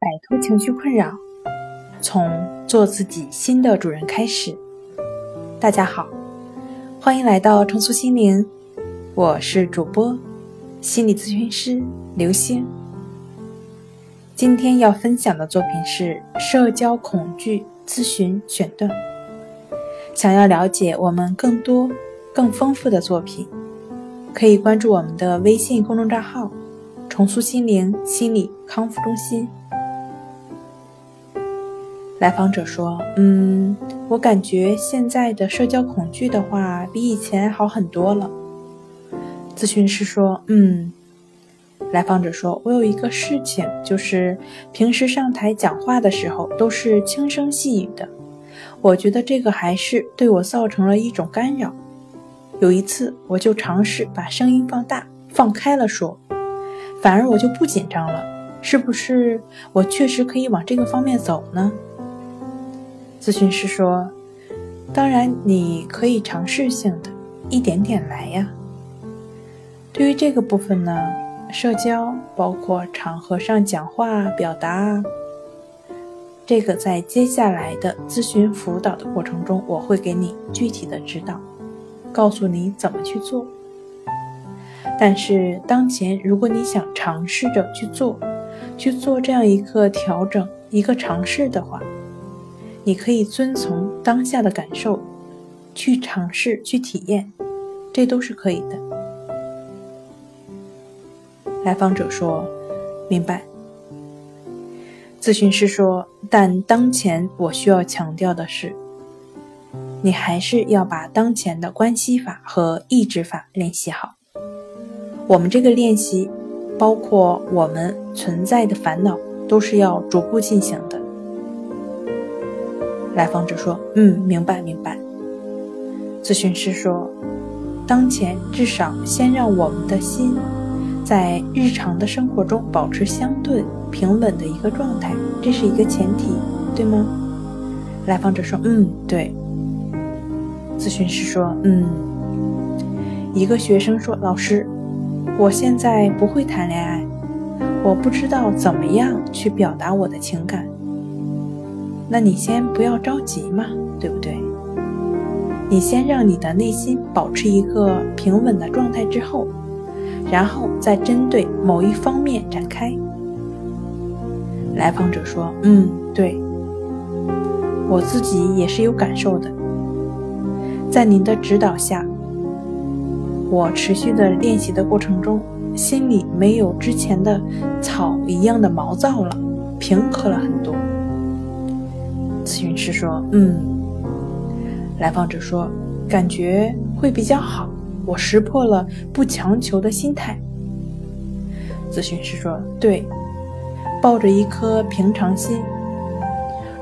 摆脱情绪困扰，从做自己新的主人开始。大家好，欢迎来到重塑心灵，我是主播心理咨询师刘星。今天要分享的作品是社交恐惧咨询选段。想要了解我们更多、更丰富的作品，可以关注我们的微信公众账号“重塑心灵心理康复中心”。来访者说：“嗯，我感觉现在的社交恐惧的话，比以前好很多了。”咨询师说：“嗯。”来访者说：“我有一个事情，就是平时上台讲话的时候都是轻声细语的，我觉得这个还是对我造成了一种干扰。有一次，我就尝试把声音放大、放开了说，反而我就不紧张了。是不是我确实可以往这个方面走呢？”咨询师说：“当然，你可以尝试性的，一点点来呀。对于这个部分呢，社交包括场合上讲话表达，这个在接下来的咨询辅导的过程中，我会给你具体的指导，告诉你怎么去做。但是当前，如果你想尝试着去做，去做这样一个调整、一个尝试的话。”你可以遵从当下的感受，去尝试去体验，这都是可以的。来访者说：“明白。”咨询师说：“但当前我需要强调的是，你还是要把当前的关系法和意志法练习好。我们这个练习，包括我们存在的烦恼，都是要逐步进行的。”来访者说：“嗯，明白明白。”咨询师说：“当前至少先让我们的心在日常的生活中保持相对平稳的一个状态，这是一个前提，对吗？”来访者说：“嗯，对。”咨询师说：“嗯。”一个学生说：“老师，我现在不会谈恋爱，我不知道怎么样去表达我的情感。”那你先不要着急嘛，对不对？你先让你的内心保持一个平稳的状态之后，然后再针对某一方面展开。来访者说：“嗯，对，我自己也是有感受的。在您的指导下，我持续的练习的过程中，心里没有之前的草一样的毛躁了，平和了很多。”咨询师说：“嗯。”来访者说：“感觉会比较好，我识破了不强求的心态。”咨询师说：“对，抱着一颗平常心。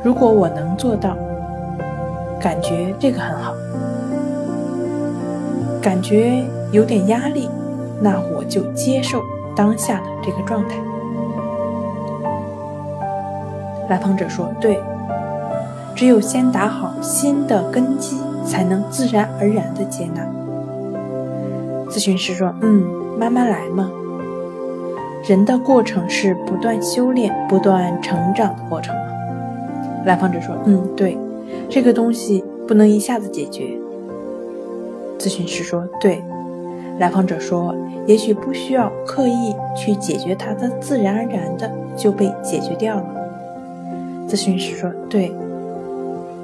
如果我能做到，感觉这个很好。感觉有点压力，那我就接受当下的这个状态。”来访者说：“对。”只有先打好新的根基，才能自然而然的接纳。咨询师说：“嗯，慢慢来嘛。人的过程是不断修炼、不断成长的过程。”来访者说：“嗯，对，这个东西不能一下子解决。”咨询师说：“对。”来访者说：“也许不需要刻意去解决它，它自然而然的就被解决掉了。”咨询师说：“对。”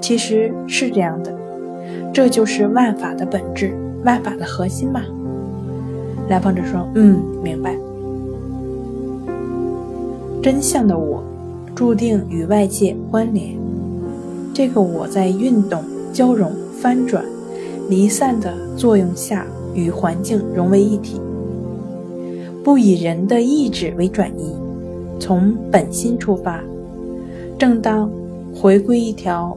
其实是这样的，这就是万法的本质，万法的核心嘛。来访者说：“嗯，明白。真相的我，注定与外界关联。这个我在运动、交融、翻转、离散的作用下，与环境融为一体，不以人的意志为转移，从本心出发，正当回归一条。”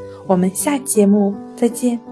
我们下节目再见。